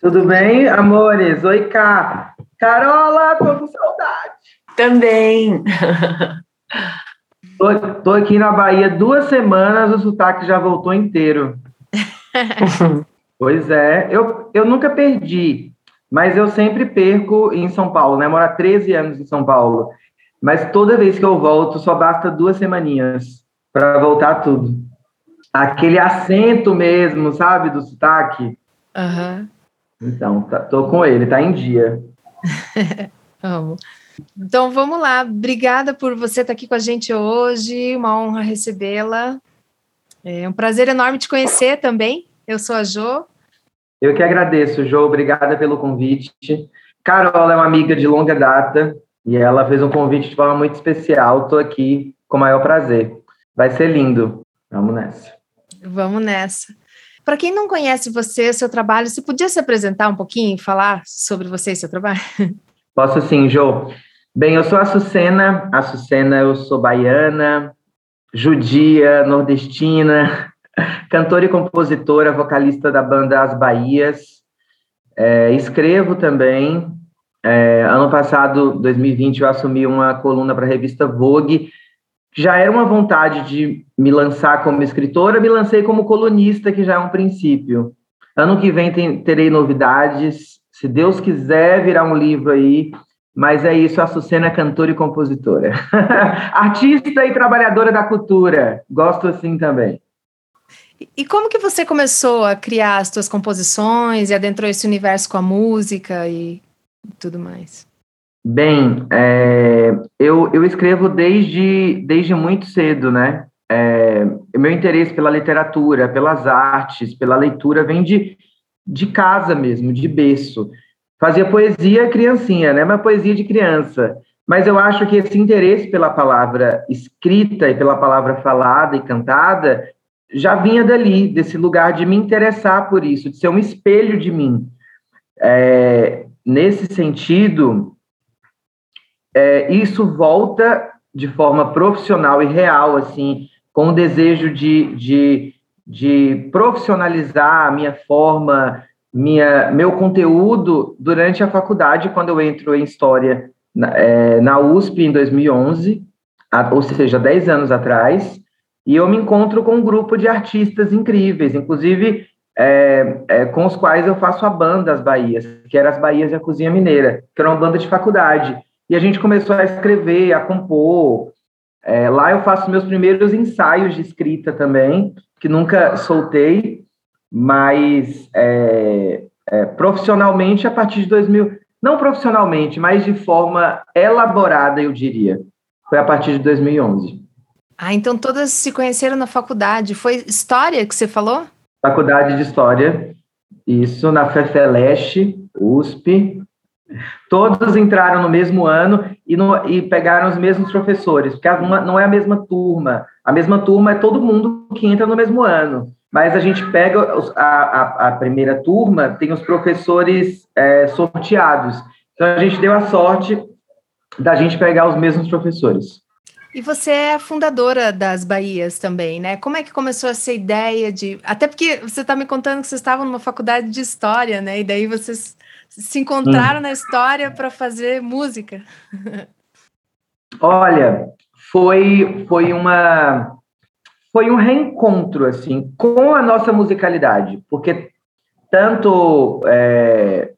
Tudo bem, amores? Oi, Cá. Carola, tô com saudade. Também. Tô, tô aqui na Bahia duas semanas, o sotaque já voltou inteiro. pois é, eu, eu nunca perdi, mas eu sempre perco em São Paulo, né? Moro há 13 anos em São Paulo. Mas toda vez que eu volto, só basta duas semaninhas para voltar tudo. Aquele acento mesmo, sabe, do sotaque. Aham. Então, tá, tô com ele, tá em dia. Amo. Então vamos lá. Obrigada por você estar aqui com a gente hoje. Uma honra recebê-la. É um prazer enorme te conhecer também. Eu sou a Jo. Eu que agradeço, Jo. Obrigada pelo convite. Carol é uma amiga de longa data e ela fez um convite de forma muito especial. Estou aqui com o maior prazer. Vai ser lindo. Vamos nessa. Vamos nessa. Para quem não conhece você, seu trabalho, você podia se apresentar um pouquinho falar sobre você e seu trabalho? Posso sim, Jo. Bem, eu sou a Sucena. A Sucena, eu sou baiana, judia, nordestina, cantora e compositora, vocalista da banda As Bahias. É, escrevo também. É, ano passado, 2020, eu assumi uma coluna para a revista Vogue. Já era uma vontade de me lançar como escritora, me lancei como colunista, que já é um princípio. Ano que vem tem, terei novidades. Se Deus quiser virar um livro aí, mas é isso, a Sucena é cantora e compositora. Artista e trabalhadora da cultura. Gosto assim também. E como que você começou a criar as suas composições e adentrou esse universo com a música e tudo mais? Bem, é, eu, eu escrevo desde, desde muito cedo, né? É, meu interesse pela literatura, pelas artes, pela leitura vem de, de casa mesmo, de berço. Fazia poesia criancinha, né? Uma poesia de criança. Mas eu acho que esse interesse pela palavra escrita e pela palavra falada e cantada já vinha dali, desse lugar de me interessar por isso, de ser um espelho de mim. É, nesse sentido, é, isso volta de forma profissional e real, assim, com o desejo de, de, de profissionalizar a minha forma, minha, meu conteúdo durante a faculdade, quando eu entro em História na, é, na USP em 2011, a, ou seja, 10 anos atrás, e eu me encontro com um grupo de artistas incríveis, inclusive é, é, com os quais eu faço a banda As Bahias, que era As Bahias e a Cozinha Mineira, que era uma banda de faculdade. E a gente começou a escrever, a compor. É, lá eu faço meus primeiros ensaios de escrita também, que nunca soltei, mas é, é, profissionalmente a partir de 2000, não profissionalmente, mas de forma elaborada, eu diria. Foi a partir de 2011. Ah, então todas se conheceram na faculdade. Foi história que você falou? Faculdade de História, isso na FEFELESH, USP. Todos entraram no mesmo ano e, no, e pegaram os mesmos professores, porque uma, não é a mesma turma. A mesma turma é todo mundo que entra no mesmo ano mas a gente pega a, a, a primeira turma, tem os professores é, sorteados. Então a gente deu a sorte da gente pegar os mesmos professores. E você é a fundadora das Bahias também, né? Como é que começou essa ideia de. Até porque você está me contando que vocês estavam numa faculdade de história, né? E daí vocês se encontraram hum. na história para fazer música. Olha, foi, foi uma foi um reencontro assim com a nossa musicalidade, porque tanto é,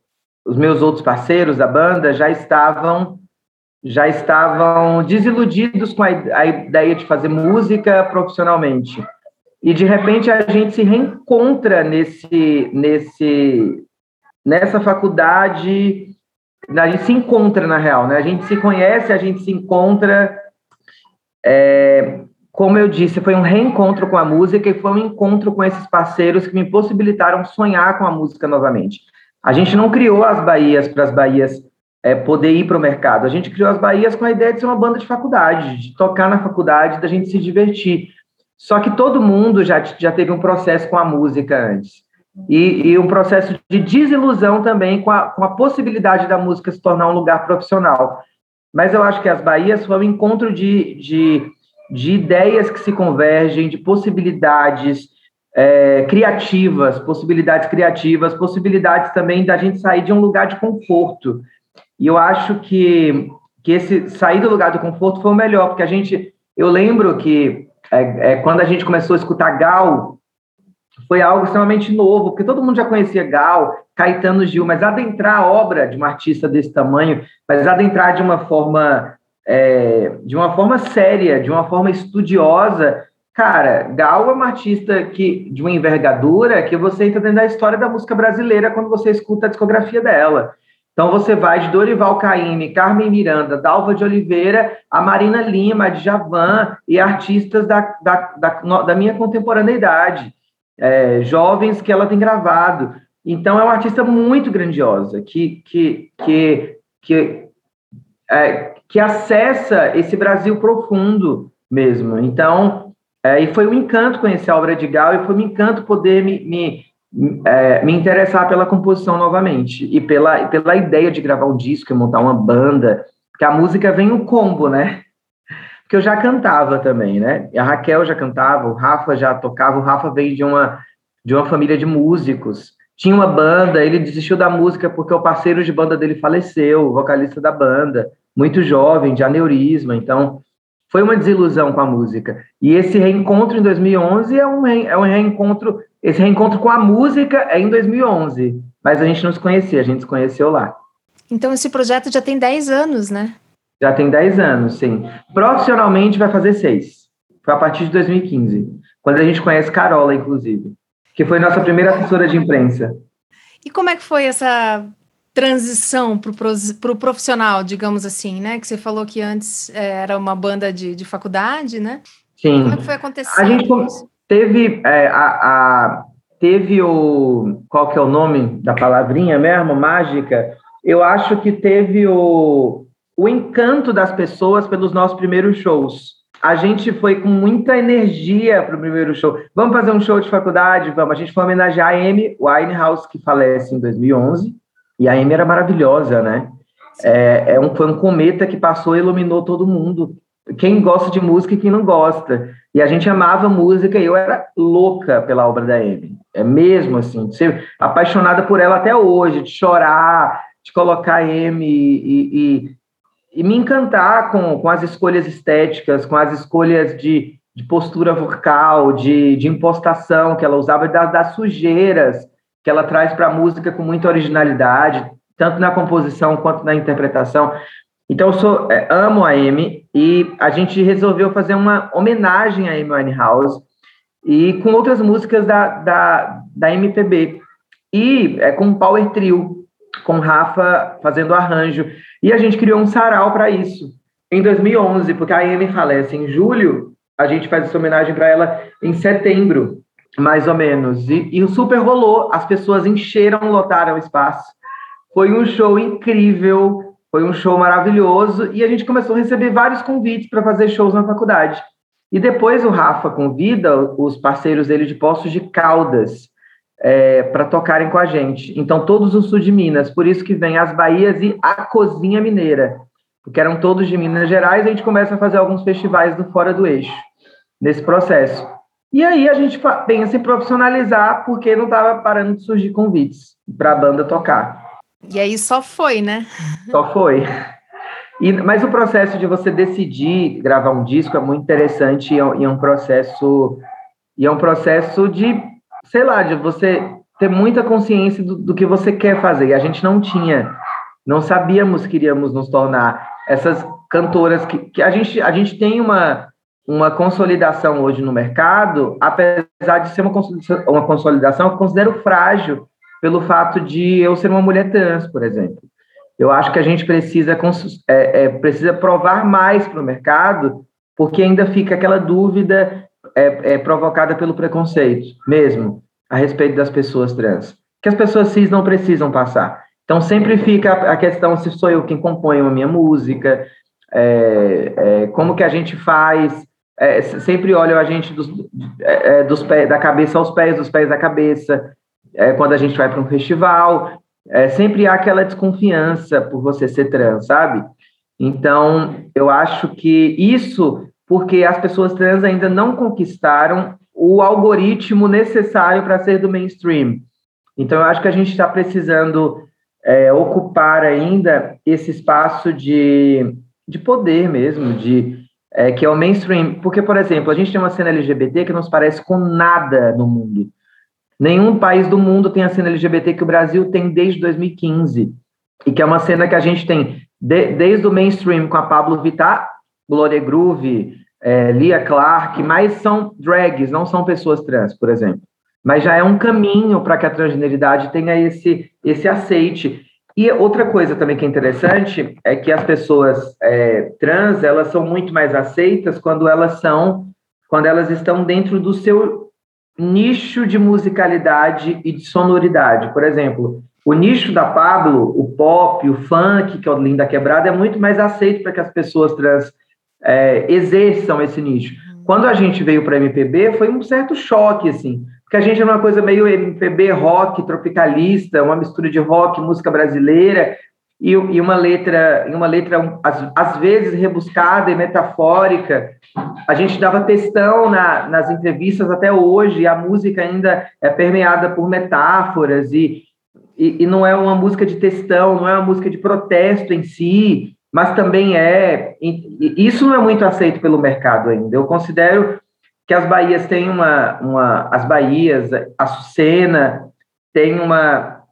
os meus outros parceiros da banda já estavam já estavam desiludidos com a, a ideia de fazer música profissionalmente e de repente a gente se reencontra nesse nesse nessa faculdade a gente se encontra na real né a gente se conhece a gente se encontra é, como eu disse, foi um reencontro com a música e foi um encontro com esses parceiros que me possibilitaram sonhar com a música novamente. A gente não criou as Bahias para as Bahias é, poder ir para o mercado. A gente criou as Bahias com a ideia de ser uma banda de faculdade, de tocar na faculdade, da gente se divertir. Só que todo mundo já, já teve um processo com a música antes. E, e um processo de desilusão também com a, com a possibilidade da música se tornar um lugar profissional. Mas eu acho que as Bahias foi um encontro de, de de ideias que se convergem, de possibilidades, é, criativas, possibilidades criativas, possibilidades também da gente sair de um lugar de conforto. E eu acho que, que esse sair do lugar do conforto foi o melhor, porque a gente, eu lembro que é, é, quando a gente começou a escutar Gal, foi algo extremamente novo, porque todo mundo já conhecia Gal, Caetano Gil, mas adentrar a obra de um artista desse tamanho, mas adentrar de uma forma é, de uma forma séria, de uma forma estudiosa, cara, Gal é uma artista que de uma envergadura que você entra dentro da história da música brasileira quando você escuta a discografia dela. Então você vai de Dorival Caymmi, Carmen Miranda, Dalva de Oliveira, a Marina Lima, a Djavan e artistas da, da, da, da minha contemporaneidade é, jovens que ela tem gravado. Então, é uma artista muito grandiosa, que, que, que, que, é, que acessa esse Brasil profundo mesmo. Então, é, e foi um encanto conhecer a obra de Gal, e foi um encanto poder me, me, é, me interessar pela composição novamente, e pela, pela ideia de gravar um disco e montar uma banda, porque a música vem um combo, né? Porque eu já cantava também, né? A Raquel já cantava, o Rafa já tocava, o Rafa veio de uma, de uma família de músicos. Tinha uma banda, ele desistiu da música porque o parceiro de banda dele faleceu, o vocalista da banda, muito jovem, de aneurisma, então foi uma desilusão com a música. E esse reencontro em 2011 é um, é um reencontro, esse reencontro com a música é em 2011, mas a gente não se conhecia, a gente se conheceu lá. Então esse projeto já tem 10 anos, né? Já tem 10 anos, sim. Profissionalmente vai fazer 6. Foi a partir de 2015, quando a gente conhece Carola, inclusive, que foi nossa primeira assessora de imprensa. E como é que foi essa transição para o pro profissional, digamos assim, né? Que você falou que antes é, era uma banda de, de faculdade, né? Sim. Como é que foi acontecendo? A gente teve é, a, a, teve o qual que é o nome da palavrinha mesmo, mágica? Eu acho que teve o o encanto das pessoas pelos nossos primeiros shows. A gente foi com muita energia para o primeiro show. Vamos fazer um show de faculdade? Vamos. A gente foi homenagear a Amy Winehouse, que falece em 2011. E a Amy era maravilhosa, né? É, é um, foi um cometa que passou e iluminou todo mundo. Quem gosta de música e quem não gosta. E a gente amava música e eu era louca pela obra da Amy. É mesmo assim, ser apaixonada por ela até hoje, de chorar, de colocar a Amy e, e e me encantar com, com as escolhas estéticas, com as escolhas de, de postura vocal, de, de impostação que ela usava, das, das sujeiras que ela traz para a música com muita originalidade, tanto na composição quanto na interpretação. Então, eu sou, é, amo a Amy e a gente resolveu fazer uma homenagem a Amy Winehouse e com outras músicas da, da, da MPB. E é, com um power trio, com Rafa fazendo arranjo. E a gente criou um sarau para isso em 2011, porque a Amy falece em julho, a gente faz essa homenagem para ela em setembro, mais ou menos. E, e o super rolou, as pessoas encheram, lotaram o espaço. Foi um show incrível, foi um show maravilhoso e a gente começou a receber vários convites para fazer shows na faculdade. E depois o Rafa convida os parceiros dele de Poços de Caldas é, para tocarem com a gente. Então, todos o sul de Minas, por isso que vem as Bahias e a Cozinha Mineira, porque eram todos de Minas Gerais, a gente começa a fazer alguns festivais do Fora do Eixo, nesse processo. E aí a gente pensa em profissionalizar, porque não estava parando de surgir convites para a banda tocar. E aí só foi, né? Só foi. E, mas o processo de você decidir gravar um disco é muito interessante e é, e é um processo e é um processo de sei lá, de você ter muita consciência do, do, que você quer fazer. E a gente não tinha, não sabíamos que iríamos nos tornar essas cantoras que, que a, gente, a gente tem uma, uma consolidação hoje no mercado, apesar de ser uma consolidação, uma consolidação eu considero frágil pelo fato de eu ser uma mulher trans, por exemplo. Eu acho que a gente precisa, é, é, precisa provar mais para o mercado, porque ainda fica aquela dúvida é, é provocada pelo preconceito mesmo a respeito das pessoas trans, que as pessoas cis não precisam passar. Então sempre fica a questão se sou eu quem compõe a minha música, é, é, como que a gente faz, é, sempre olham a gente dos, é, é, dos pés, da cabeça aos pés, dos pés à cabeça, é, quando a gente vai para um festival, sempre há aquela desconfiança por você ser trans, sabe? Então, eu acho que isso porque as pessoas trans ainda não conquistaram o algoritmo necessário para ser do mainstream. Então, eu acho que a gente está precisando é, ocupar ainda esse espaço de, de poder mesmo, de é, que é o mainstream. Porque, por exemplo, a gente tem uma cena LGBT que não se parece com nada no mundo. Nenhum país do mundo tem a cena LGBT que o Brasil tem desde 2015. E que é uma cena que a gente tem de, desde o mainstream com a Pablo Vittar, Gloria Groove, é, Lia Clark, mas são drags, não são pessoas trans, por exemplo. Mas já é um caminho para que a transgeneridade tenha esse, esse aceite. E outra coisa também que é interessante é que as pessoas é, trans elas são muito mais aceitas quando elas são quando elas estão dentro do seu nicho de musicalidade e de sonoridade. Por exemplo, o nicho da Pablo, o pop, o funk, que é o Linda Quebrada, é muito mais aceito para que as pessoas trans é, exerçam esse nicho. Quando a gente veio para MPB, foi um certo choque, assim, porque a gente era uma coisa meio MPB rock, tropicalista, uma mistura de rock, música brasileira, e, e uma letra, uma letra às, às, vezes rebuscada e metafórica. A gente dava textão na, nas entrevistas até hoje, e a música ainda é permeada por metáforas, e, e, e não é uma música de textão, não é uma música de protesto em si, mas também é. Isso não é muito aceito pelo mercado ainda. Eu considero que as Bahias têm uma. uma as Bahias, a Sucena, tem uma,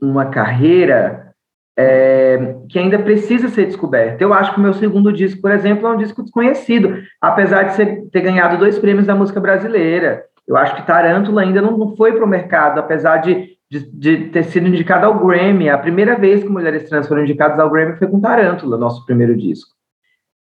uma carreira é, que ainda precisa ser descoberta. Eu acho que o meu segundo disco, por exemplo, é um disco desconhecido, apesar de ser, ter ganhado dois prêmios da música brasileira. Eu acho que Tarântula ainda não, foi para o mercado, apesar de de, de, ter sido indicada ao Grammy. A primeira vez que mulheres trans foram indicadas ao Grammy foi com Tarântula, nosso primeiro disco.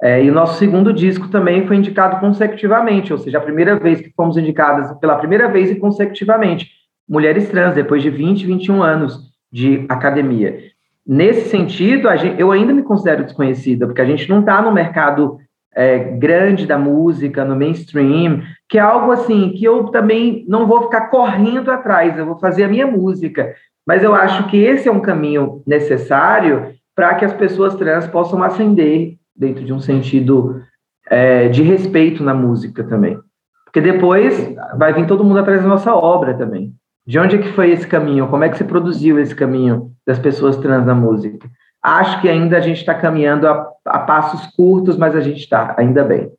É, e o nosso segundo disco também foi indicado consecutivamente, ou seja, a primeira vez que fomos indicadas pela primeira vez e consecutivamente, mulheres trans, depois de 20, 21 anos de academia. Nesse sentido, gente, eu ainda me considero desconhecida, porque a gente não está no mercado é, grande da música, no mainstream, que é algo assim que eu também não vou ficar correndo atrás, eu vou fazer a minha música. Mas eu acho que esse é um caminho necessário para que as pessoas trans possam ascender dentro de um sentido é, de respeito na música também. Porque depois vai vir todo mundo atrás da nossa obra também. De onde é que foi esse caminho? Como é que se produziu esse caminho das pessoas trans na música? Acho que ainda a gente está caminhando a, a, passos curtos, mas a gente está, ainda bem.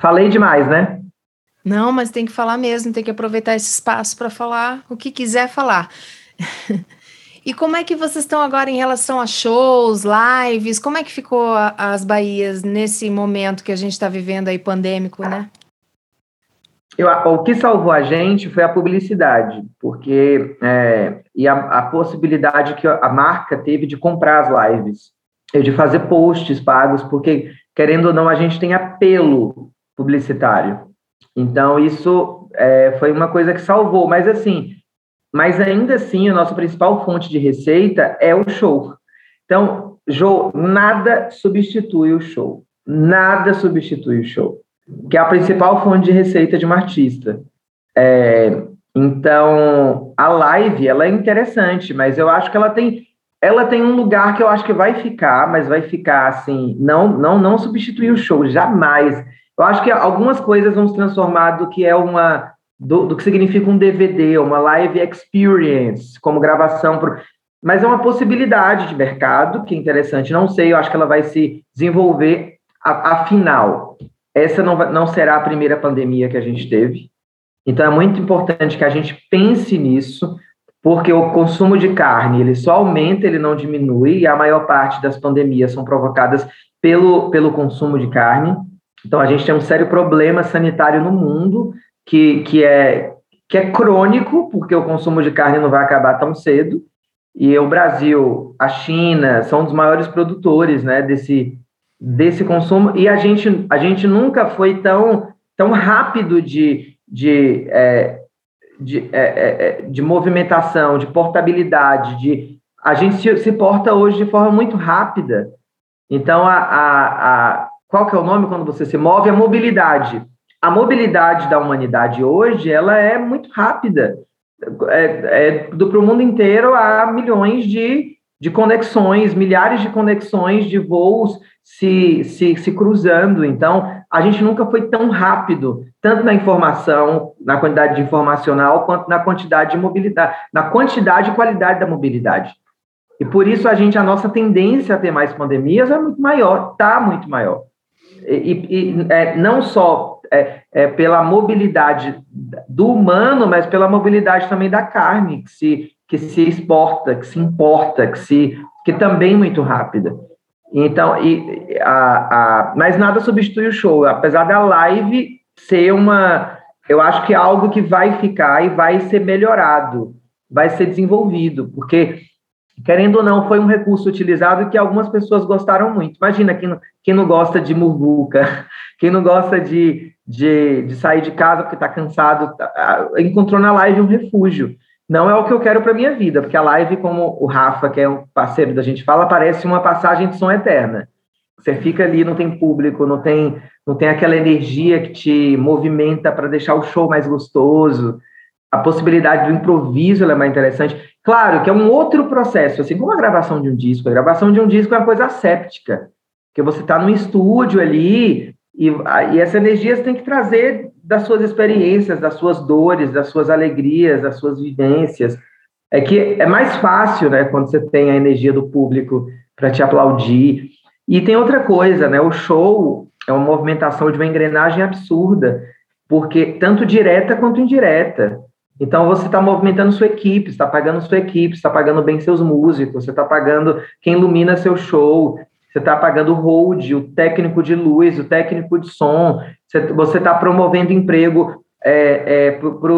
Falei demais, né? Não, mas tem que falar mesmo, tem que aproveitar esse espaço para falar o que quiser falar. e como é que vocês estão agora em relação a shows, lives? Como é que ficou a, as Bahias nesse momento que a gente está vivendo aí pandêmico, né? Eu, o que salvou a gente foi a publicidade, porque é, e a, a, possibilidade que a marca teve de comprar as lives, de fazer posts pagos, porque querendo ou não a gente tem apelo publicitário. Então isso é, foi uma coisa que salvou, mas assim, mas ainda assim a nossa principal fonte de receita é o show. Então, Jô, nada substitui o show, nada substitui o show que é a principal fonte de receita de uma artista. É, então, a live, ela é interessante, mas eu acho que ela tem, ela tem um lugar que eu acho que vai ficar, mas vai ficar assim, não, não, não substituir o show, jamais. Eu acho que algumas coisas vão se transformar do que é uma, do, do que significa um DVD, uma live experience, como gravação, pro, mas é uma possibilidade de mercado que é interessante. Não sei, eu acho que ela vai se desenvolver afinal essa não, não será a primeira pandemia que a gente teve. Então é muito importante que a gente pense nisso, porque o consumo de carne ele só aumenta, ele não diminui, e a maior parte das pandemias são provocadas pelo, pelo consumo de carne. Então a gente tem um sério problema sanitário no mundo que, que, é, que é crônico, porque o consumo de carne não vai acabar tão cedo. E o Brasil, a China, são os maiores produtores né, desse, desse consumo e a gente, a gente nunca foi tão, tão rápido de, de, é, de, é, é, é, de movimentação, de portabilidade, de a gente se, se, porta hoje de forma muito rápida. Então, a, a, a, qual que é o nome quando você se move? A mobilidade. A mobilidade da humanidade hoje, ela é muito rápida. É, é, do para o mundo inteiro há milhões de, de conexões, milhares de conexões de voos se, se, se cruzando. Então, a gente nunca foi tão rápido, tanto na informação, na quantidade de informacional, quanto na quantidade de mobilidade, na quantidade e qualidade da mobilidade. E por isso a gente, a nossa tendência a ter mais pandemias é muito maior, está muito maior. E, e é, não só é, é, pela mobilidade do humano, mas pela mobilidade também da carne, que se, que se exporta, que se importa, que, se, que também é muito rápida. Então, e, a, a, mas nada substitui o show, apesar da live ser uma, eu acho que é algo que vai ficar e vai ser melhorado, vai ser desenvolvido, porque querendo ou não, foi um recurso utilizado que algumas pessoas gostaram muito. Imagina quem não, quem não gosta de murbuca, quem não gosta de, de, de sair de casa porque está cansado, tá, encontrou na live um refúgio. Não é o que eu quero para minha vida, porque a live, como o Rafa, que é um parceiro da gente fala, parece uma passagem de som eterna. Você fica ali, não tem público, não tem, não tem aquela energia que te movimenta para deixar o show mais gostoso. A possibilidade do improviso é mais interessante. Claro que é um outro processo, assim como a gravação de um disco. A gravação de um disco é uma coisa séptica, que você está no estúdio ali e, e essa energia você tem que trazer das suas experiências, das suas dores, das suas alegrias, das suas vivências. É que é mais fácil, né, quando você tem a energia do público para te aplaudir. E tem outra coisa, né? O show é uma movimentação de uma engrenagem absurda, porque tanto direta quanto indireta. Então você está movimentando sua equipe, está pagando sua equipe, está pagando bem seus músicos, você está pagando quem ilumina seu show, você está pagando o hold, o técnico de luz, o técnico de som, você está promovendo emprego é, é, para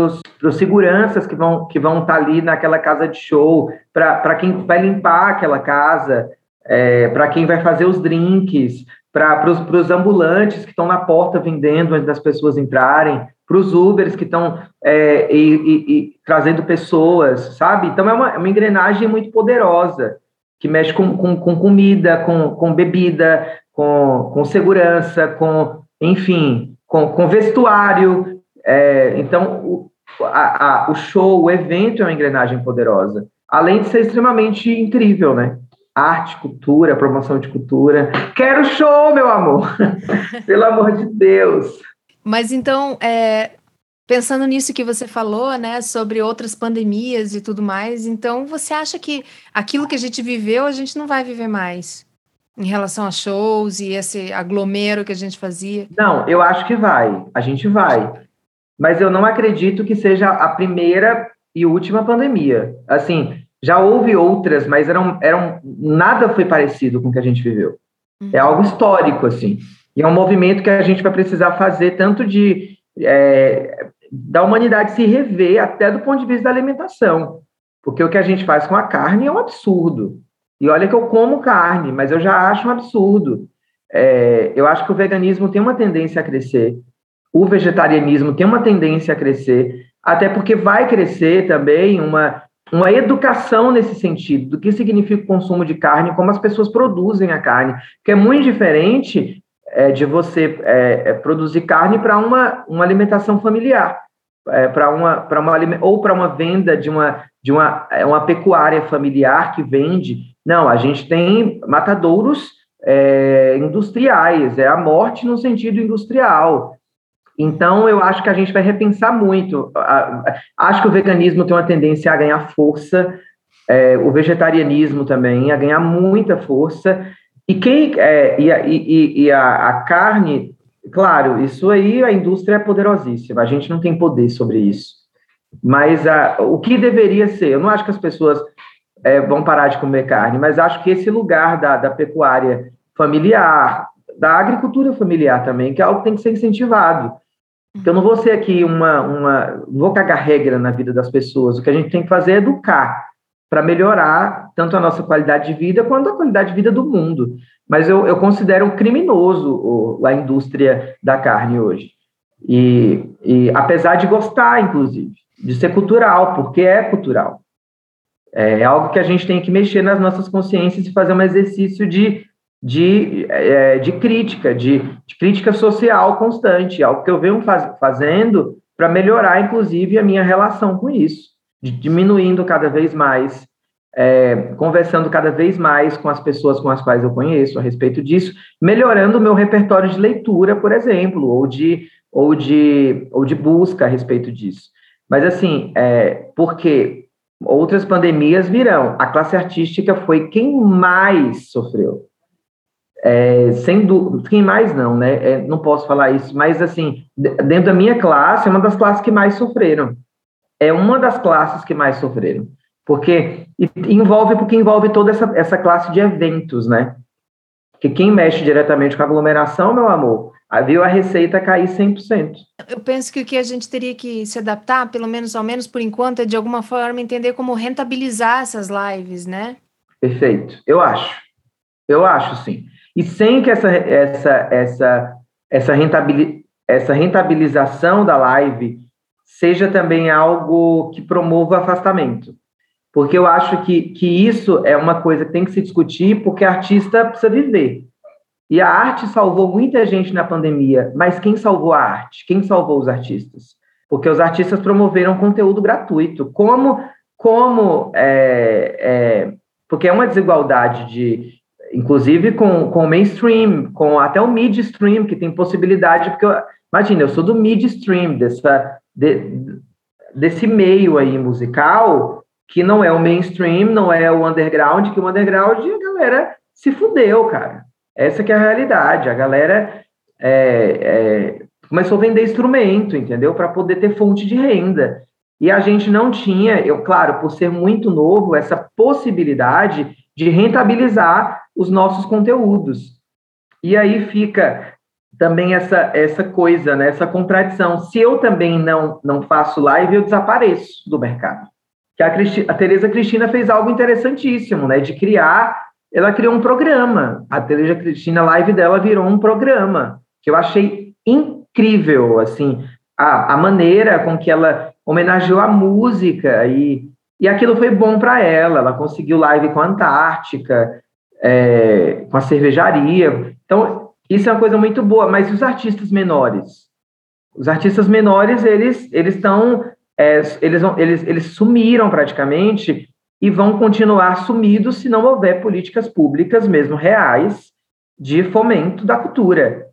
os seguranças que vão que vão estar tá ali naquela casa de show, para quem vai limpar aquela casa, é, para quem vai fazer os drinks, para os ambulantes que estão na porta vendendo antes das pessoas entrarem, para os Ubers que estão é, e, e, e, trazendo pessoas, sabe? Então é uma, é uma engrenagem muito poderosa que mexe com, com, com comida, com, com bebida, com, com segurança, com, enfim, com, com vestuário. É, então, o, a, a, o show, o evento é uma engrenagem poderosa, além de ser extremamente incrível, né? Arte, cultura, promoção de cultura. Quero show, meu amor! Pelo amor de Deus! Mas então, é, Pensando nisso que você falou, né, sobre outras pandemias e tudo mais, então você acha que aquilo que a gente viveu, a gente não vai viver mais? Em relação a shows e esse aglomero que a gente fazia? Não, eu acho que vai. A gente vai. Mas eu não acredito que seja a primeira e última pandemia. Assim, já houve outras, mas eram, eram nada foi parecido com o que a gente viveu. Uhum. É algo histórico, assim. E é um movimento que a gente vai precisar fazer tanto de é, da humanidade se rever até do ponto de vista da alimentação. Porque o que a gente faz com a carne é um absurdo. E olha que eu como carne, mas eu já acho um absurdo. É, eu acho que o veganismo tem uma tendência a crescer, o vegetarianismo tem uma tendência a crescer, até porque vai crescer também uma, uma educação nesse sentido, do que significa o consumo de carne, como as pessoas produzem a carne, que é muito diferente é, de você é, é produzir carne para uma, uma alimentação familiar, é, para uma, para uma ou para uma venda de uma de uma, é, uma pecuária familiar que vende. Não, a gente tem matadouros é, industriais, é a morte no sentido industrial. Então, eu acho que a gente vai repensar muito. Acho que o veganismo tem uma tendência a ganhar força, o vegetarianismo também, a ganhar muita força, e, quem, é, e, e, e a, a, carne, claro, isso aí a indústria é poderosíssima, a gente não tem poder sobre isso. Mas a, o que deveria ser, eu não acho que as pessoas é, vão parar de comer carne, mas acho que esse lugar da, da pecuária familiar, da agricultura familiar também, que é algo que tem que ser incentivado. Eu não vou ser aqui uma, uma. Não vou cagar regra na vida das pessoas. O que a gente tem que fazer é educar para melhorar tanto a nossa qualidade de vida quanto a qualidade de vida do mundo. Mas eu, eu considero criminoso o, a indústria da carne hoje. E, e, apesar de gostar, inclusive, de ser cultural, porque é cultural. É algo que a gente tem que mexer nas nossas consciências e fazer um exercício de, de, é, de crítica, de, de, crítica social constante, algo que eu venho faz, fazendo para melhorar, inclusive, a minha relação com isso diminuindo cada vez mais é, conversando cada vez mais com as pessoas com as quais eu conheço a respeito disso, melhorando o meu repertório de leitura, por exemplo, ou de, ou de, ou de busca a respeito disso. Mas, assim, é, porque outras pandemias virão. A classe artística foi quem mais sofreu. É, sem dúvida, quem mais não, né? É, não posso falar isso, mas assim, dentro da minha classe, é uma das classes que mais sofreram. É uma das classes que mais sofreram. Porque envolve, porque envolve toda essa, essa classe de eventos, né? Que quem mexe diretamente com a aglomeração, meu amor, viu a receita cair 100%. Eu penso que o que a gente teria que se adaptar, pelo menos, ao menos por enquanto, é de alguma forma entender como rentabilizar essas lives, né? Perfeito. Eu acho. Eu acho, sim. E sem que essa, essa, essa, essa, rentabili, essa rentabilização da live seja também algo que promova afastamento. Porque eu acho que, que isso é uma coisa que tem que se discutir, porque artista precisa viver. E a arte salvou muita gente na pandemia, mas quem salvou a arte? Quem salvou os artistas? Porque os artistas promoveram conteúdo gratuito. Como, como é, é, porque é uma desigualdade de, inclusive com, com o mainstream, com até o midstream, que tem possibilidade, porque eu, imagina, eu sou do midstream, dessa, de, desse meio aí musical, que não é o mainstream, não é o underground, que o underground a galera se fudeu, cara. Essa que é a realidade. A galera é, é, começou a vender instrumento, entendeu? Para poder ter fonte de renda. E a gente não tinha, eu, claro, por ser muito novo, essa possibilidade de rentabilizar os nossos conteúdos. E aí fica também essa, essa coisa, né, essa contradição. Se eu também não, não faço live, eu desapareço do mercado. Que a, Cristi, a Tereza Cristina fez algo interessantíssimo, né, de criar ela criou um programa. A Tereza Cristina Live dela virou um programa que eu achei incrível, assim, a, a maneira com que ela homenageou a música e, e aquilo foi bom para ela. Ela conseguiu live com a Antártica, é, com a cervejaria. Então, isso é uma coisa muito boa. Mas os artistas menores? Os artistas menores, eles eles estão é, eles, eles, eles sumiram praticamente e vão continuar sumidos se não houver políticas públicas, mesmo reais, de fomento da cultura.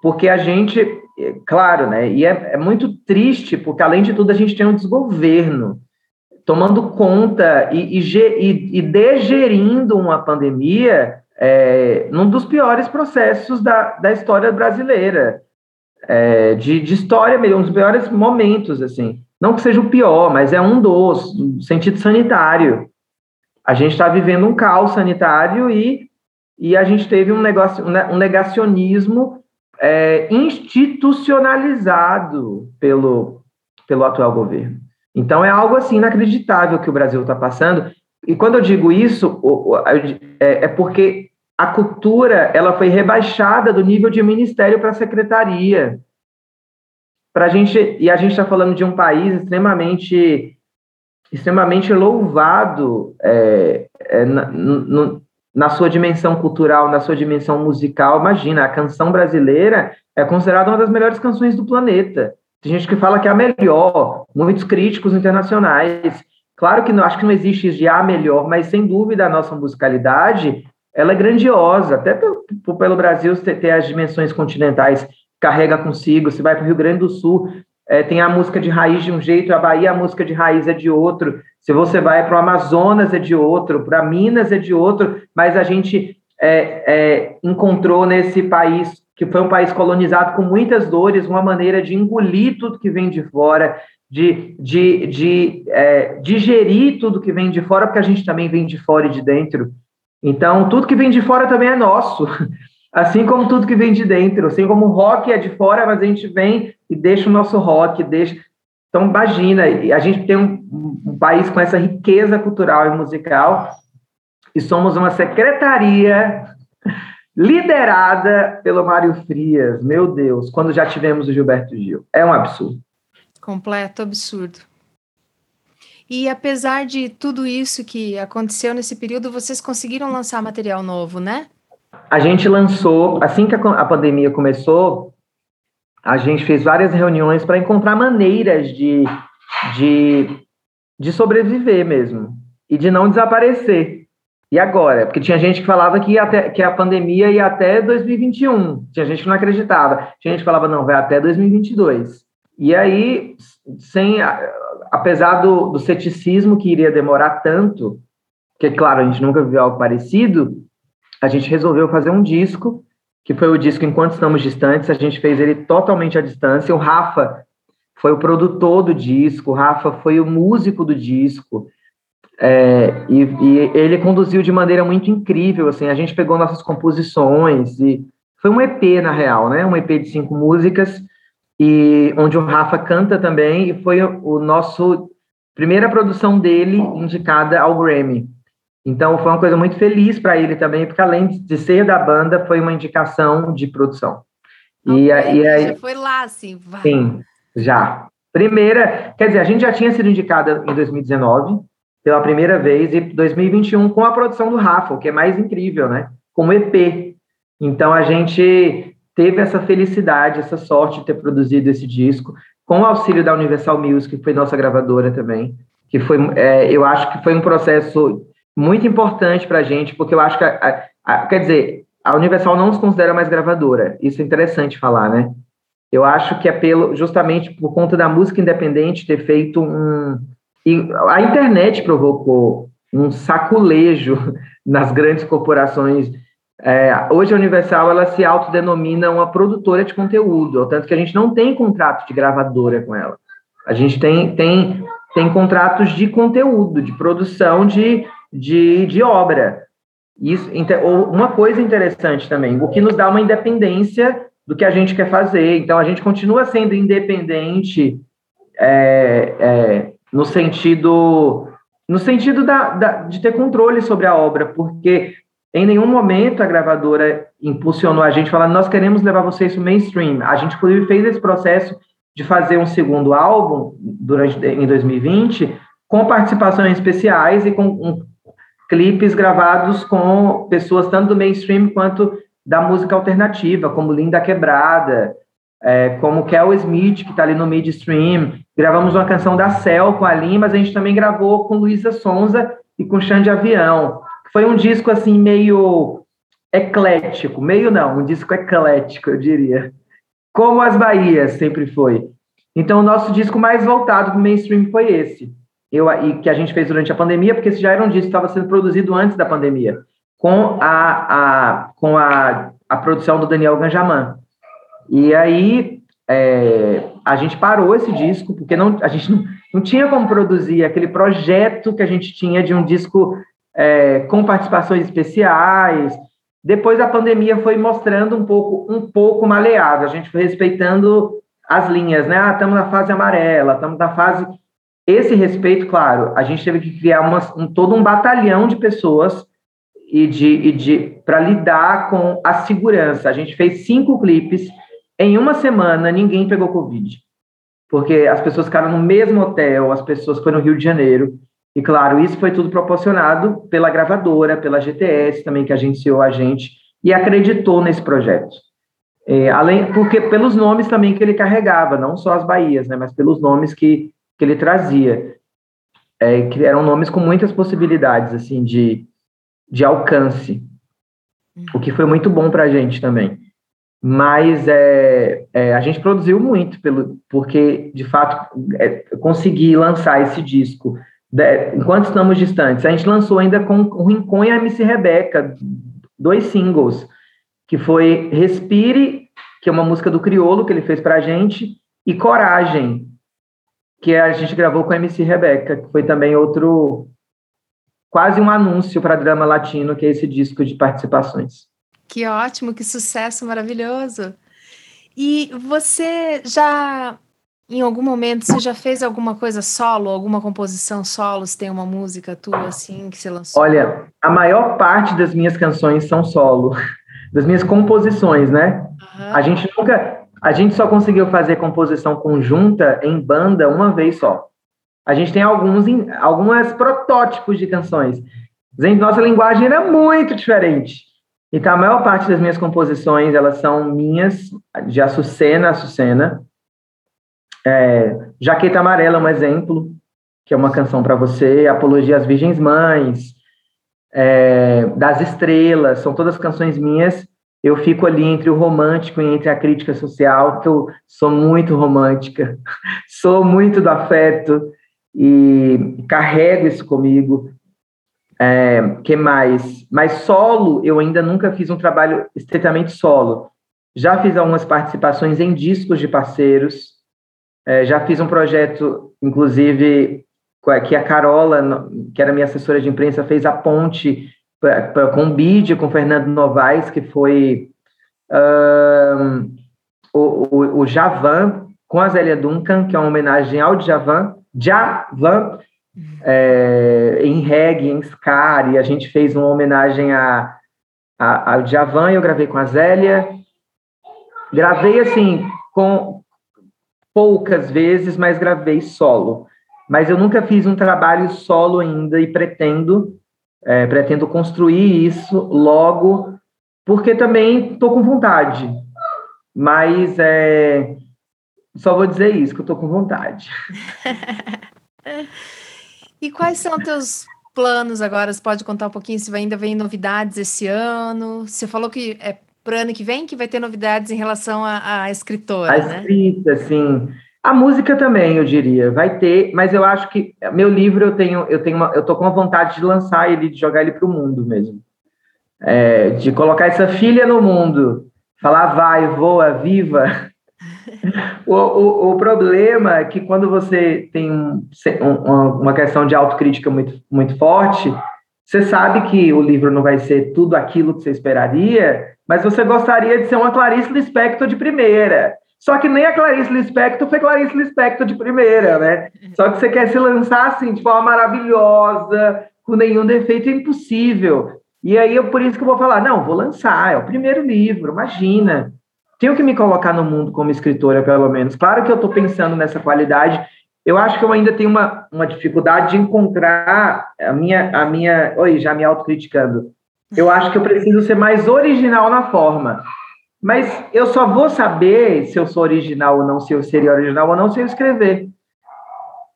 Porque a gente, é, claro, né, e é, é muito triste, porque além de tudo a gente tem um desgoverno tomando conta e, e, e degerindo uma pandemia é, num dos piores processos da, da história brasileira, é, de, de história mesmo, um dos piores momentos, assim. Não que seja o pior, mas é um dos, no sentido sanitário. A gente está vivendo um caos sanitário e, e a gente teve um, negócio, um negacionismo é, institucionalizado pelo, pelo atual governo. Então, é algo assim inacreditável que o Brasil está passando. E quando eu digo isso, é, é porque a cultura ela foi rebaixada do nível de ministério para secretaria. Para a gente e a gente está falando de um país extremamente extremamente louvado é, é, na, no, na sua dimensão cultural, na sua dimensão musical. Imagina, a canção brasileira é considerada uma das melhores canções do planeta. Tem gente que fala que é a melhor, muitos críticos internacionais. Claro que não, acho que não existe isso de a melhor, mas sem dúvida a nossa musicalidade ela é grandiosa, até pelo, pelo Brasil ter, ter as dimensões continentais carrega consigo. Você vai para o Rio Grande do Sul, é, tem a música de raiz de um jeito, a Bahia a música de raiz é de outro. Se você vai para o Amazonas é de outro, para Minas é de outro, mas a gente é, é, encontrou nesse país que foi um país colonizado com muitas dores, uma maneira de engolir tudo que vem de fora, de, de, de é, digerir tudo que vem de fora, porque a gente também vem de fora e de dentro. Então, tudo que vem de fora também é nosso. Assim como tudo que vem de dentro, assim como o rock é de fora, mas a gente vem e deixa o nosso rock, deixa. Então, imagina, a gente tem um, um país com essa riqueza cultural e musical, e somos uma secretaria liderada pelo Mário Frias. Meu Deus, quando já tivemos o Gilberto Gil. É um absurdo. Completo absurdo. E apesar de tudo isso que aconteceu nesse período, vocês conseguiram lançar material novo, né? a gente lançou, assim que a, pandemia começou, a gente fez várias reuniões para encontrar maneiras de, de, de sobreviver mesmo. e de não desaparecer. E agora? Porque tinha gente que falava que, até, que a pandemia ia até 2021. Tinha gente que não acreditava. Tinha gente que falava, não, vai até 2022. E aí, sem, apesar do, do ceticismo que iria demorar tanto, que claro, a gente nunca viu algo parecido, a gente resolveu fazer um disco, que foi o disco Enquanto Estamos Distantes, a gente fez ele totalmente à distância. O Rafa foi o produtor do disco, o Rafa foi o músico do disco, é, e, e, ele conduziu de maneira muito incrível, assim, a gente pegou nossas composições e foi um EP, na real, né, um EP de cinco músicas, e onde o Rafa canta também, e foi o nosso primeira produção dele indicada ao Grammy. Então foi uma coisa muito feliz para ele também, porque além de ser da banda, foi uma indicação de produção. e, okay, e aí, foi lá, assim. Vai. Sim, já. Primeira, quer dizer, a gente já tinha sido indicada em 2019 pela primeira vez e 2021 com a produção do Rafa, o que é mais incrível, né? Como EP. Então a gente teve essa felicidade, essa sorte de ter produzido esse disco com o auxílio da Universal Music, que foi nossa gravadora também, que foi, é, eu acho que foi um processo muito importante para a gente, porque eu acho que, a, a, quer dizer, a Universal não se considera mais gravadora, isso é interessante falar, né? Eu acho que é pelo, justamente por conta da música independente ter feito um. E a internet provocou um saculejo nas grandes corporações. É, hoje a Universal ela se autodenomina uma produtora de conteúdo, tanto que a gente não tem contrato de gravadora com ela. A gente tem, tem, tem contratos de conteúdo, de produção de, de, de obra. Isso, uma coisa interessante também, o que nos dá uma independência do que a gente quer fazer. Então, a gente continua sendo independente é, é, no sentido no sentido da, da, de ter controle sobre a obra, porque em nenhum momento a gravadora impulsionou a gente falando nós queremos levar vocês para o mainstream. A gente, inclusive, fez esse processo de fazer um segundo álbum durante em 2020 com participações especiais e com um, clipes gravados com pessoas tanto do mainstream quanto da música alternativa, como Linda Quebrada, é, como Kel Smith, que está ali no midstream. Gravamos uma canção da Cell com a Lin, mas a gente também gravou com Luísa Sonza e com Xande Avião. Foi um disco, assim, meio eclético. Meio não, um disco eclético, eu diria. Como as Bahias sempre foi. Então, o nosso disco mais voltado para o mainstream foi esse. Eu, e que a gente fez durante a pandemia, porque esse já era um disco que estava sendo produzido antes da pandemia com a, a, com a, a produção do Daniel Ganjaman. E aí é, a gente parou esse disco, porque não, a gente não, não tinha como produzir aquele projeto que a gente tinha de um disco é, com participações especiais. Depois a pandemia foi mostrando um pouco, um pouco maleável, a gente foi respeitando as linhas, né? Ah, estamos na fase amarela, estamos na fase. Esse respeito, claro, a gente teve que criar uma, um, todo um batalhão de pessoas e de, e de para lidar com a segurança. A gente fez cinco clipes em uma semana, ninguém pegou covid, porque as pessoas ficaram no mesmo hotel, as pessoas foram no Rio de Janeiro. E claro, isso foi tudo proporcionado pela gravadora, pela GTS também que agenciou a gente e acreditou nesse projeto. É, além porque pelos nomes também que ele carregava, não só as Bahias, né, mas pelos nomes que, que ele trazia, é, que eram nomes com muitas possibilidades assim de de alcance, o que foi muito bom para a gente também. Mas é, é, a gente produziu muito, pelo, porque, de fato, é, consegui lançar esse disco enquanto estamos distantes. A gente lançou ainda com o Rincon e a MC Rebeca, dois singles, que foi Respire, que é uma música do Criolo que ele fez para a gente, e Coragem, que a gente gravou com a MC Rebeca, que foi também outro quase um anúncio para Drama Latino, que é esse disco de participações. Que ótimo, que sucesso maravilhoso. E você já, em algum momento, você já fez alguma coisa solo, alguma composição solo? Se tem uma música tua assim que você lançou? Olha, a maior parte das minhas canções são solo, das minhas composições, né? Uhum. A gente nunca, a gente só conseguiu fazer composição conjunta em banda uma vez só. A gente tem alguns, alguns protótipos de canções. Gente, nossa linguagem era muito diferente. Então, a maior parte das minhas composições, elas são minhas, de Açucena a Açucena. É, Jaqueta Amarela é um exemplo. que é uma canção para você, Apologia às Virgens Mães, é, Das Estrelas, são todas canções minhas. Eu fico ali entre o romântico e entre a crítica social, porque eu sou muito romântica, sou muito do afeto e carrego isso comigo. É, que mais? Mas solo, eu ainda nunca fiz um trabalho estritamente solo. Já fiz algumas participações em discos de parceiros. É, já fiz um projeto, inclusive, que a Carola, que era minha assessora de imprensa, fez a ponte pra, pra, com o BID, com o Fernando Novaes, que foi um, o, o, o, Javan, com a Zélia Duncan, que é uma homenagem ao Javan, Javan, é, em reggae, em ska, e a gente fez uma homenagem a, a, ao Javan, eu gravei com a Zélia, gravei, assim, com poucas vezes, mas gravei solo, mas eu nunca fiz um trabalho solo ainda e pretendo, é, pretendo construir isso logo, porque também estou com vontade, mas é, só vou dizer isso, que eu estou com vontade. E quais são teus planos agora? Você pode contar um pouquinho se ainda vem novidades esse ano? Você falou que é para o ano que vem que vai ter novidades em relação à, escritora, a né? escrita, sim. A música também, eu diria, vai ter, mas eu acho que meu livro eu tenho, eu tenho, uma, eu tô com a vontade de lançar ele, de jogar ele para o mundo mesmo, é, de colocar essa filha no mundo, falar vai, voa, viva, o, o, o, problema é que quando você tem um, uma questão de autocrítica muito, muito forte, você sabe que o livro não vai ser tudo aquilo que você esperaria, mas você gostaria de ser uma Clarice Lispector de primeira. Só que nem a Clarice Lispector foi Clarice Lispector de primeira, né? Só que você quer se lançar assim, de forma maravilhosa, com nenhum defeito, é impossível. E aí, eu, por isso que eu vou falar, não, vou lançar, é o primeiro livro, imagina tenho que me colocar no mundo como escritora, pelo menos. Claro que eu estou pensando nessa qualidade. Eu acho que eu ainda tenho uma, uma dificuldade de encontrar a minha, a minha. Oi, já me autocriticando. Eu acho que eu preciso ser mais original na forma. Mas eu só vou saber se eu sou original ou não, se eu seria original ou não, se eu escrever.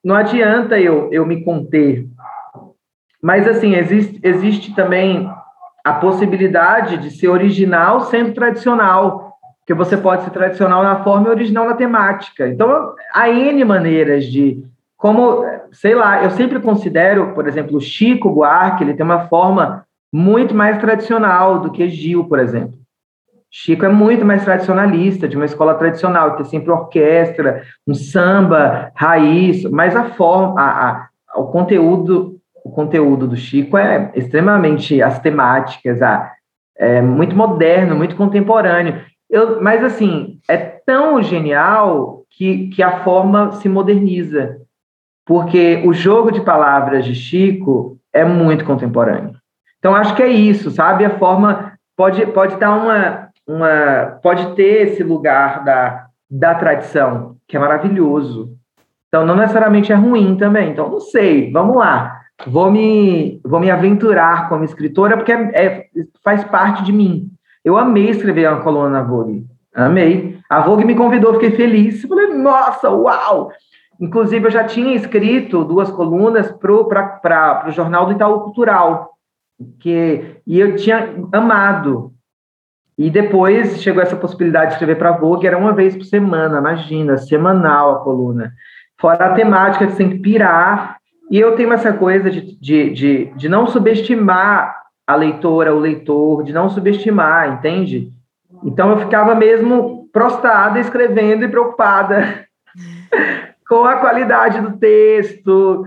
Não adianta eu, eu me conter. Mas, assim, existe, existe também a possibilidade de ser original sendo tradicional que você pode ser tradicional na forma e original na temática. Então, há N maneiras de. Como, sei lá, eu sempre considero, por exemplo, o Chico Buarque, ele tem uma forma muito mais tradicional do que Gil, por exemplo. Chico é muito mais tradicionalista, de uma escola tradicional, tem sempre orquestra, um samba, raiz, mas a forma, a, a, o conteúdo, o conteúdo do Chico é extremamente as temáticas, a, é muito moderno, muito contemporâneo. Eu, mas, assim, é tão genial que, que a forma se moderniza, porque o jogo de palavras de Chico é muito contemporâneo. Então, acho que é isso, sabe? A forma pode, pode dar uma, uma. pode ter esse lugar da, da tradição, que é maravilhoso. Então, não necessariamente é ruim também. Então, não sei, vamos lá. Vou me, vou me aventurar como escritora, porque é, é, faz parte de mim. Eu amei escrever uma coluna na Vogue. Amei. A Vogue me convidou, fiquei feliz. Falei, nossa, uau! Inclusive, eu já tinha escrito duas colunas para o jornal do Itaú Cultural, que, e eu tinha amado. E depois chegou essa possibilidade de escrever para Vogue, era uma vez por semana, imagina, semanal a coluna. Fora a temática que você tem que pirar. E eu tenho essa coisa de, de, de, de não subestimar a leitora, o leitor, de não subestimar, entende? Então eu ficava mesmo prostrada, escrevendo e preocupada com a qualidade do texto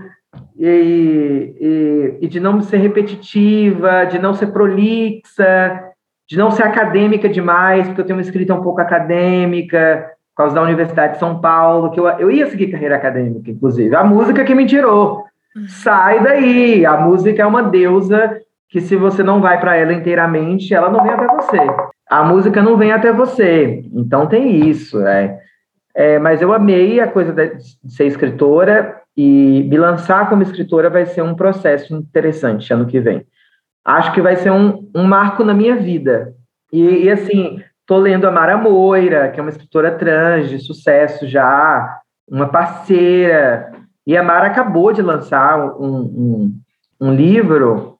e, e, e, de não ser repetitiva, de não ser prolixa, de não ser acadêmica demais, porque eu tenho uma escrita um pouco acadêmica, por causa da Universidade de São Paulo, que eu, eu ia seguir carreira acadêmica, inclusive. A música que me tirou. Uhum. Sai daí! A música é uma deusa que se você não vai para ela inteiramente, ela não vem até você. A música não vem até você. Então tem isso. É. é mas eu amei a coisa de ser escritora e me lançar como escritora vai ser um processo interessante ano que vem. Acho que vai ser um, um marco na minha vida. E, e assim, tô lendo a Mara Moira, que é uma escritora trans de sucesso já, uma parceira. E a Mara acabou de lançar um, um, um livro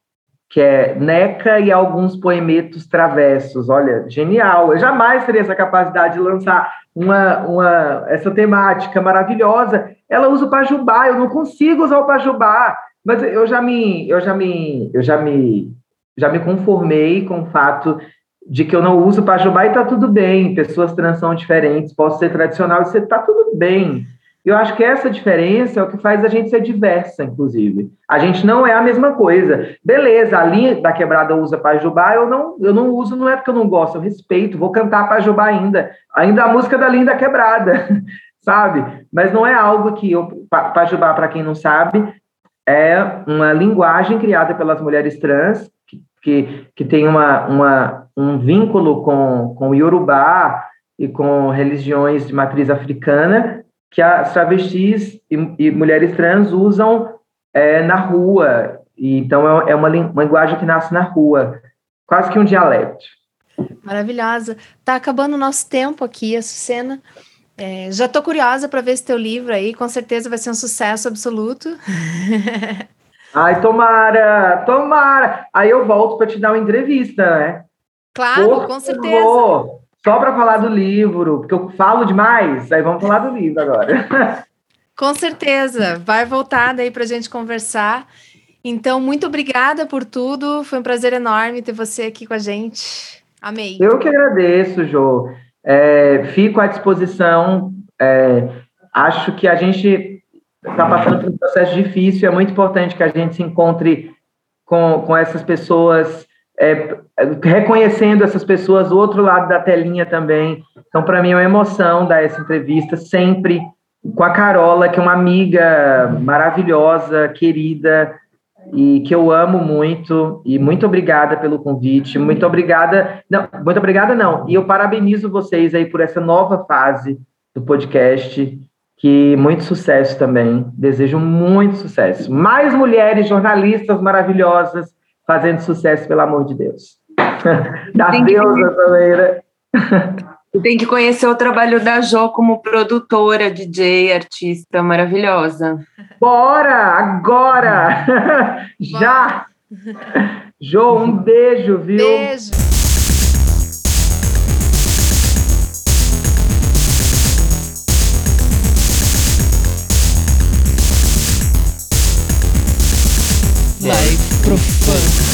que é Neca e alguns poemetos travessos. Olha, genial! Eu jamais teria essa capacidade de lançar uma, uma essa temática maravilhosa. Ela usa o pajubá, eu não consigo usar o pajubá, mas eu já me, eu já me, eu já me, já me conformei com o fato de que eu não uso pajubá e está tudo bem. Pessoas trans são diferentes, posso ser tradicional e você está tudo bem. Eu acho que essa diferença é o que faz a gente ser diversa, inclusive. A gente não é a mesma coisa. Beleza, a linha da quebrada usa Pajubá, eu não, eu não uso, não é porque eu não gosto, eu respeito, vou cantar Pajubá ainda. Ainda a música da linha da quebrada, sabe? Mas não é algo que eu. Pajubá, para quem não sabe, é uma linguagem criada pelas mulheres trans, que, que, que tem uma, uma, um vínculo com, com o Yorubá e com religiões de matriz africana, que as travestis e, e mulheres trans usam é, na rua. E, então, é, é uma, uma linguagem que nasce na rua, quase que um dialeto. Maravilhosa. Tá acabando o nosso tempo aqui, Açucena. É, já estou curiosa para ver esse teu livro aí, com certeza vai ser um sucesso absoluto. Ai, tomara, tomara. Aí eu volto para te dar uma entrevista, né? Claro, Por com certeza. Favor só para falar do livro, porque eu falo demais, aí vamos falar do livro agora. Com certeza, vai voltar daí para a gente conversar. Então, muito obrigada por tudo, foi um prazer enorme ter você aqui com a gente. Amei. Eu que agradeço, Jô. É, fico à disposição. É, acho que a gente está passando por um processo difícil, é muito importante que a gente se encontre com, com essas pessoas é, reconhecendo essas pessoas do outro lado da telinha também. Então, para mim é uma emoção dar essa entrevista sempre com a Carola, que é uma amiga maravilhosa, querida e que eu amo muito. E muito obrigada pelo convite. Muito obrigada. Não, muito obrigada, não. E eu parabenizo vocês aí por essa nova fase do podcast. Que muito sucesso também. Desejo muito sucesso. Mais mulheres jornalistas maravilhosas fazendo sucesso, pelo amor de Deus. Das deusas também, né? Tem que conhecer o trabalho da Jo como produtora, DJ, artista maravilhosa. Bora! Agora! Bora. Já! Jo, um beijo, viu? Beijo! Vai. microfone.